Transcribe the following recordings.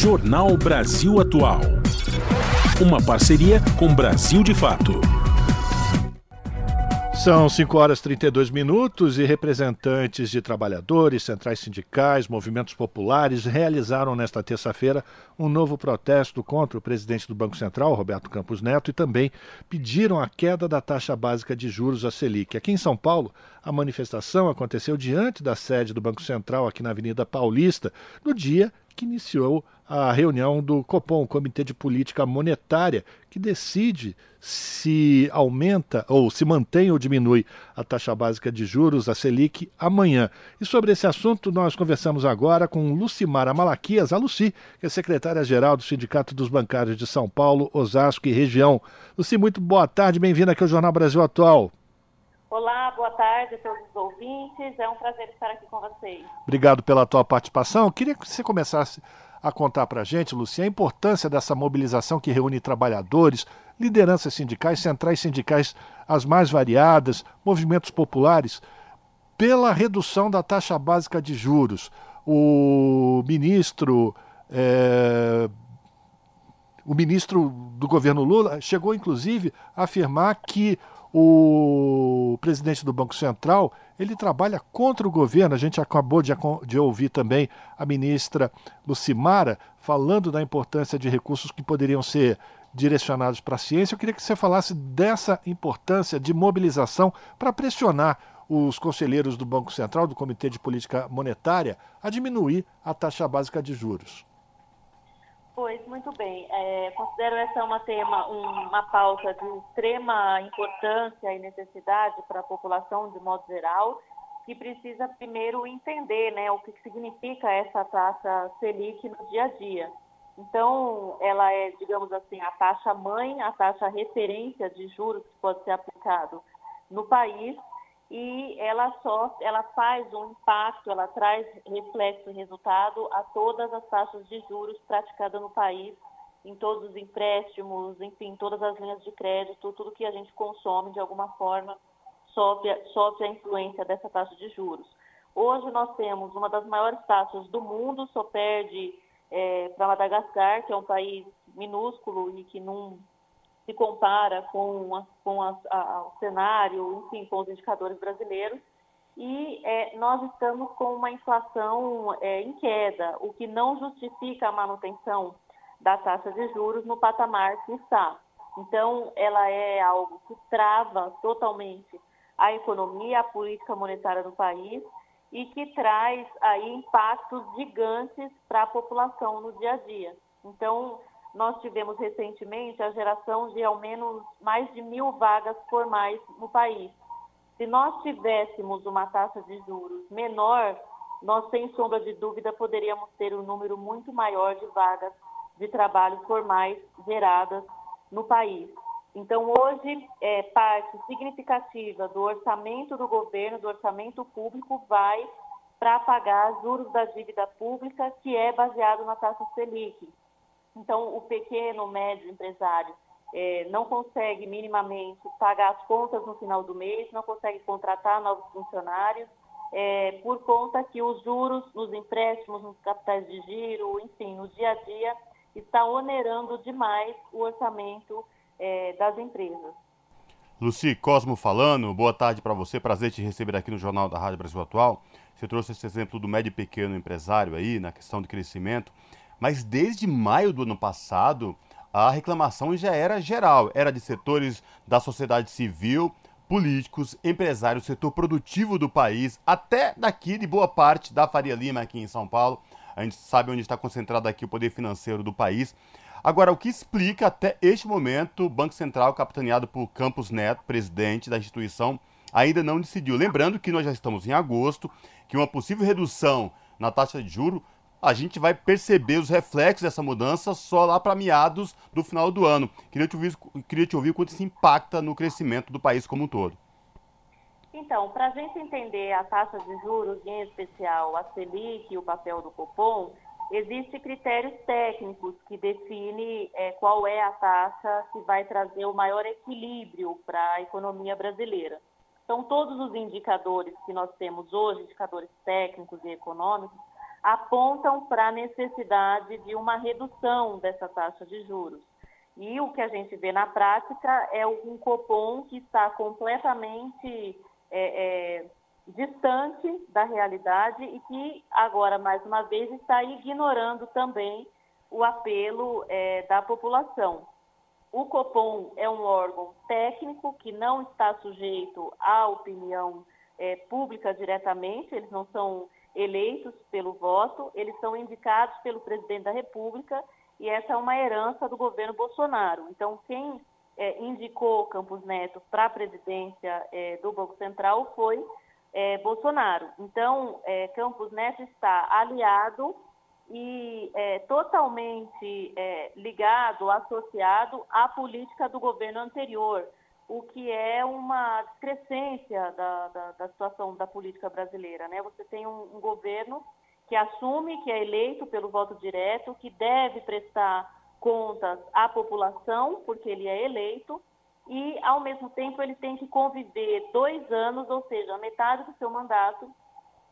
Jornal Brasil Atual. Uma parceria com Brasil de Fato. São 5 horas e 32 minutos e representantes de trabalhadores, centrais sindicais, movimentos populares realizaram nesta terça-feira um novo protesto contra o presidente do Banco Central, Roberto Campos Neto, e também pediram a queda da taxa básica de juros, a Selic. Aqui em São Paulo, a manifestação aconteceu diante da sede do Banco Central, aqui na Avenida Paulista, no dia que iniciou a reunião do Copom, Comitê de Política Monetária, que decide se aumenta ou se mantém ou diminui a taxa básica de juros, a Selic, amanhã. E sobre esse assunto nós conversamos agora com Lucimara Malaquias, a Luci, que é secretária-geral do Sindicato dos Bancários de São Paulo, Osasco e região. Luci, muito boa tarde, bem-vinda aqui ao Jornal Brasil Atual. Olá, boa tarde a todos os ouvintes. É um prazer estar aqui com vocês. Obrigado pela tua participação. Queria que você começasse a contar para a gente, Lucia, a importância dessa mobilização que reúne trabalhadores, lideranças sindicais, centrais sindicais as mais variadas, movimentos populares, pela redução da taxa básica de juros. O ministro. É, o ministro do governo Lula chegou, inclusive, a afirmar que o presidente do Banco Central ele trabalha contra o governo. A gente acabou de, de ouvir também a ministra Lucimara falando da importância de recursos que poderiam ser direcionados para a ciência. Eu queria que você falasse dessa importância de mobilização para pressionar os conselheiros do Banco Central, do Comitê de Política Monetária, a diminuir a taxa básica de juros. Pois, muito bem. É, considero essa uma, tema, uma pauta de extrema importância e necessidade para a população de modo geral, que precisa primeiro entender né, o que significa essa taxa Selic no dia a dia. Então, ela é, digamos assim, a taxa mãe, a taxa referência de juros que pode ser aplicado no país e ela só ela faz um impacto, ela traz reflexo e resultado a todas as taxas de juros praticadas no país, em todos os empréstimos, enfim, todas as linhas de crédito, tudo que a gente consome de alguma forma sofre, sofre a influência dessa taxa de juros. Hoje nós temos uma das maiores taxas do mundo, só perde é, para Madagascar, que é um país minúsculo e que não se compara com, a, com a, a, o cenário, enfim, com os indicadores brasileiros, e é, nós estamos com uma inflação é, em queda, o que não justifica a manutenção da taxa de juros no patamar que está. Então, ela é algo que trava totalmente a economia, a política monetária do país e que traz aí impactos gigantes para a população no dia a dia. Então, nós tivemos recentemente a geração de ao menos mais de mil vagas formais no país. Se nós tivéssemos uma taxa de juros menor, nós, sem sombra de dúvida, poderíamos ter um número muito maior de vagas de trabalho formais geradas no país. Então, hoje, é, parte significativa do orçamento do governo, do orçamento público, vai para pagar juros da dívida pública, que é baseado na taxa Selic. Então, o pequeno, médio empresário é, não consegue minimamente pagar as contas no final do mês, não consegue contratar novos funcionários, é, por conta que os juros nos empréstimos, nos capitais de giro, enfim, no dia a dia, está onerando demais o orçamento é, das empresas. Luci Cosmo falando, boa tarde para você, prazer te receber aqui no Jornal da Rádio Brasil Atual. Você trouxe esse exemplo do médio e pequeno empresário aí, na questão de crescimento. Mas desde maio do ano passado, a reclamação já era geral, era de setores da sociedade civil, políticos, empresários, setor produtivo do país, até daqui de boa parte da Faria Lima aqui em São Paulo. A gente sabe onde está concentrado aqui o poder financeiro do país. Agora, o que explica até este momento o Banco Central, capitaneado por Campos Neto, presidente da instituição, ainda não decidiu. Lembrando que nós já estamos em agosto, que uma possível redução na taxa de juro a gente vai perceber os reflexos dessa mudança só lá para meados do final do ano. Queria te, ouvir, queria te ouvir quanto isso impacta no crescimento do país como um todo. Então, para a gente entender a taxa de juros, em especial a Selic e o papel do Copom, existem critérios técnicos que definem é, qual é a taxa que vai trazer o maior equilíbrio para a economia brasileira. Então, todos os indicadores que nós temos hoje, indicadores técnicos e econômicos, apontam para a necessidade de uma redução dessa taxa de juros. E o que a gente vê na prática é um Copom que está completamente é, é, distante da realidade e que agora, mais uma vez, está ignorando também o apelo é, da população. O Copom é um órgão técnico que não está sujeito à opinião é, pública diretamente, eles não são eleitos pelo voto, eles são indicados pelo presidente da República e essa é uma herança do governo Bolsonaro. Então, quem é, indicou Campos Neto para a presidência é, do Banco Central foi é, Bolsonaro. Então, é, Campos Neto está aliado e é, totalmente é, ligado, associado à política do governo anterior, o que é uma crescência da, da, da situação da política brasileira. Né? Você tem um, um governo que assume que é eleito pelo voto direto, que deve prestar contas à população, porque ele é eleito, e, ao mesmo tempo, ele tem que conviver dois anos, ou seja, metade do seu mandato,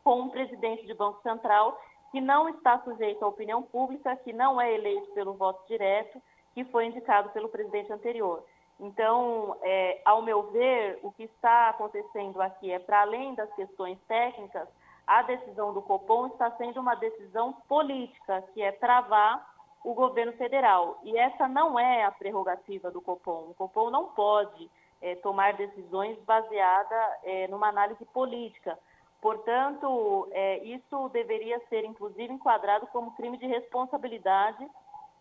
com um presidente de Banco Central que não está sujeito à opinião pública, que não é eleito pelo voto direto, que foi indicado pelo presidente anterior. Então, é, ao meu ver, o que está acontecendo aqui é, para além das questões técnicas, a decisão do Copom está sendo uma decisão política, que é travar o governo federal. E essa não é a prerrogativa do Copom. O Copom não pode é, tomar decisões baseadas é, numa análise política. Portanto, é, isso deveria ser, inclusive, enquadrado como crime de responsabilidade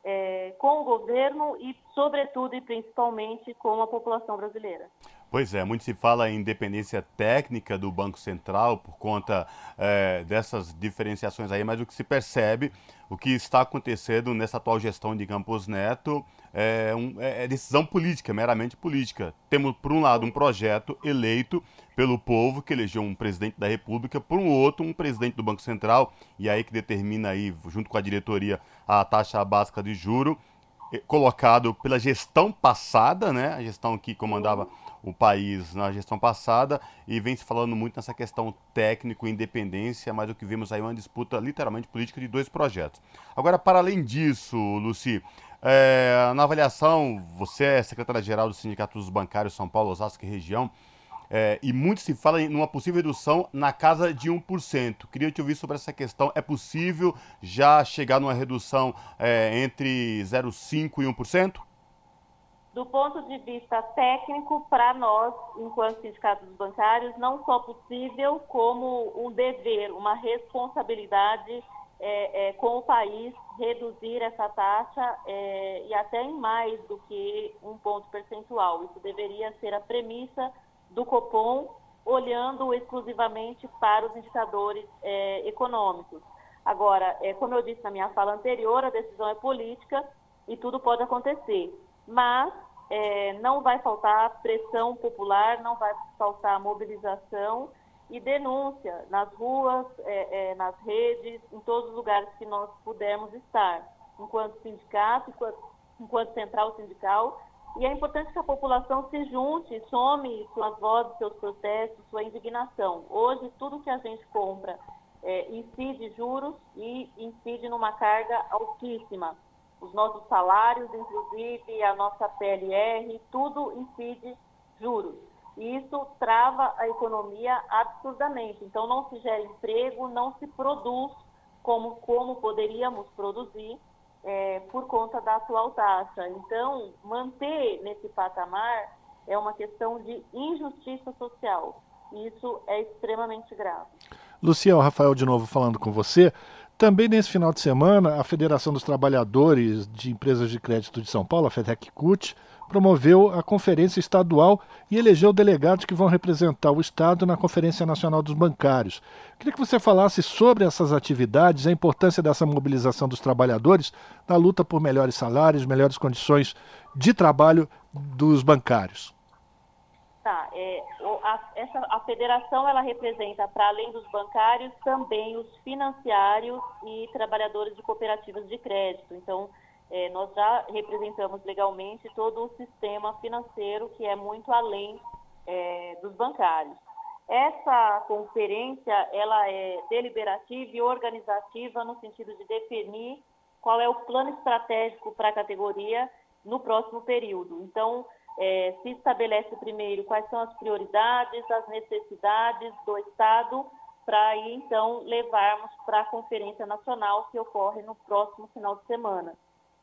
é, com o governo e, sobretudo e principalmente, com a população brasileira. Pois é, muito se fala em independência técnica do Banco Central por conta é, dessas diferenciações aí, mas o que se percebe, o que está acontecendo nessa atual gestão de Campos Neto é, um, é, é decisão política, meramente política. Temos, por um lado, um projeto eleito pelo povo que elegeu um presidente da República, por um outro, um presidente do Banco Central, e aí que determina aí, junto com a diretoria, a taxa básica de juro, colocado pela gestão passada, né? A gestão que comandava o país na gestão passada e vem se falando muito nessa questão técnico independência, mas o que vimos aí é uma disputa literalmente política de dois projetos. Agora, para além disso, Luci, é, na avaliação, você é secretária-geral do Sindicato dos Bancários São Paulo, Osasco e região, é, e muito se fala em uma possível redução na casa de 1%. Queria te ouvir sobre essa questão. É possível já chegar numa redução é, entre 0,5% e 1%? Do ponto de vista técnico, para nós, enquanto sindicatos bancários, não só possível, como um dever, uma responsabilidade é, é, com o país reduzir essa taxa é, e até em mais do que um ponto percentual. Isso deveria ser a premissa do Copom, olhando exclusivamente para os indicadores é, econômicos. Agora, é, como eu disse na minha fala anterior, a decisão é política e tudo pode acontecer. Mas é, não vai faltar pressão popular, não vai faltar mobilização e denúncia nas ruas, é, é, nas redes, em todos os lugares que nós pudermos estar, enquanto sindicato, enquanto, enquanto central sindical e é importante que a população se junte, some suas vozes, seus protestos, sua indignação. Hoje, tudo que a gente compra é, incide juros e incide numa carga altíssima. Os nossos salários, inclusive a nossa PLR, tudo incide juros. E isso trava a economia absurdamente. Então, não se gera emprego, não se produz como, como poderíamos produzir é, por conta da atual taxa. Então, manter nesse patamar é uma questão de injustiça social. Isso é extremamente grave. Luciel, Rafael de novo falando com você. Também nesse final de semana, a Federação dos Trabalhadores de Empresas de Crédito de São Paulo, a FEDEC-CUT, promoveu a conferência estadual e elegeu delegados que vão representar o Estado na Conferência Nacional dos Bancários. Queria que você falasse sobre essas atividades, a importância dessa mobilização dos trabalhadores na luta por melhores salários, melhores condições de trabalho dos bancários. Tá, é, a, essa, a federação ela representa, para além dos bancários, também os financiários e trabalhadores de cooperativas de crédito. Então, é, nós já representamos legalmente todo o sistema financeiro que é muito além é, dos bancários. Essa conferência ela é deliberativa e organizativa no sentido de definir qual é o plano estratégico para a categoria no próximo período. Então, é, se estabelece primeiro quais são as prioridades, as necessidades do Estado, para aí então levarmos para a Conferência Nacional que ocorre no próximo final de semana.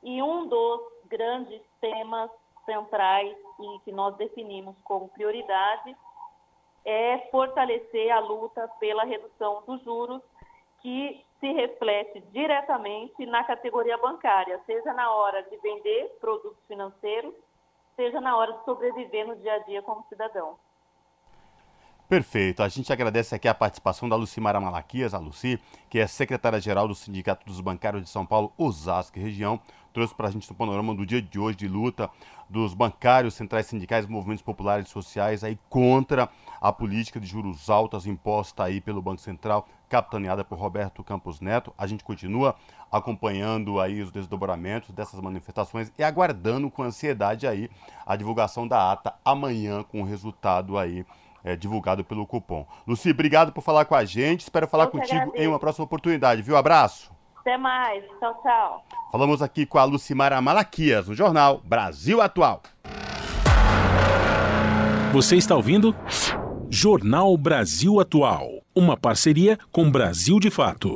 E um dos grandes temas centrais e que nós definimos como prioridade é fortalecer a luta pela redução dos juros, que se reflete diretamente na categoria bancária, seja na hora de vender produtos financeiros, seja na hora de sobreviver no dia a dia como cidadão. Perfeito. A gente agradece aqui a participação da Lucimara Malaquias, a Luci, que é secretária-geral do Sindicato dos Bancários de São Paulo, Osasco região. Trouxe para a gente no panorama do dia de hoje de luta dos bancários, centrais sindicais, movimentos populares e sociais aí contra a política de juros altos imposta aí pelo Banco Central, capitaneada por Roberto Campos Neto. A gente continua acompanhando aí os desdobramentos dessas manifestações e aguardando com ansiedade aí a divulgação da ata amanhã com o resultado aí é, divulgado pelo cupom. Luci, obrigado por falar com a gente. Espero falar contigo agradeço. em uma próxima oportunidade, viu? Abraço. Até mais. Tchau, tchau. Falamos aqui com a Lucimara Malaquias, no jornal Brasil Atual. Você está ouvindo? Jornal Brasil Atual. Uma parceria com Brasil de Fato.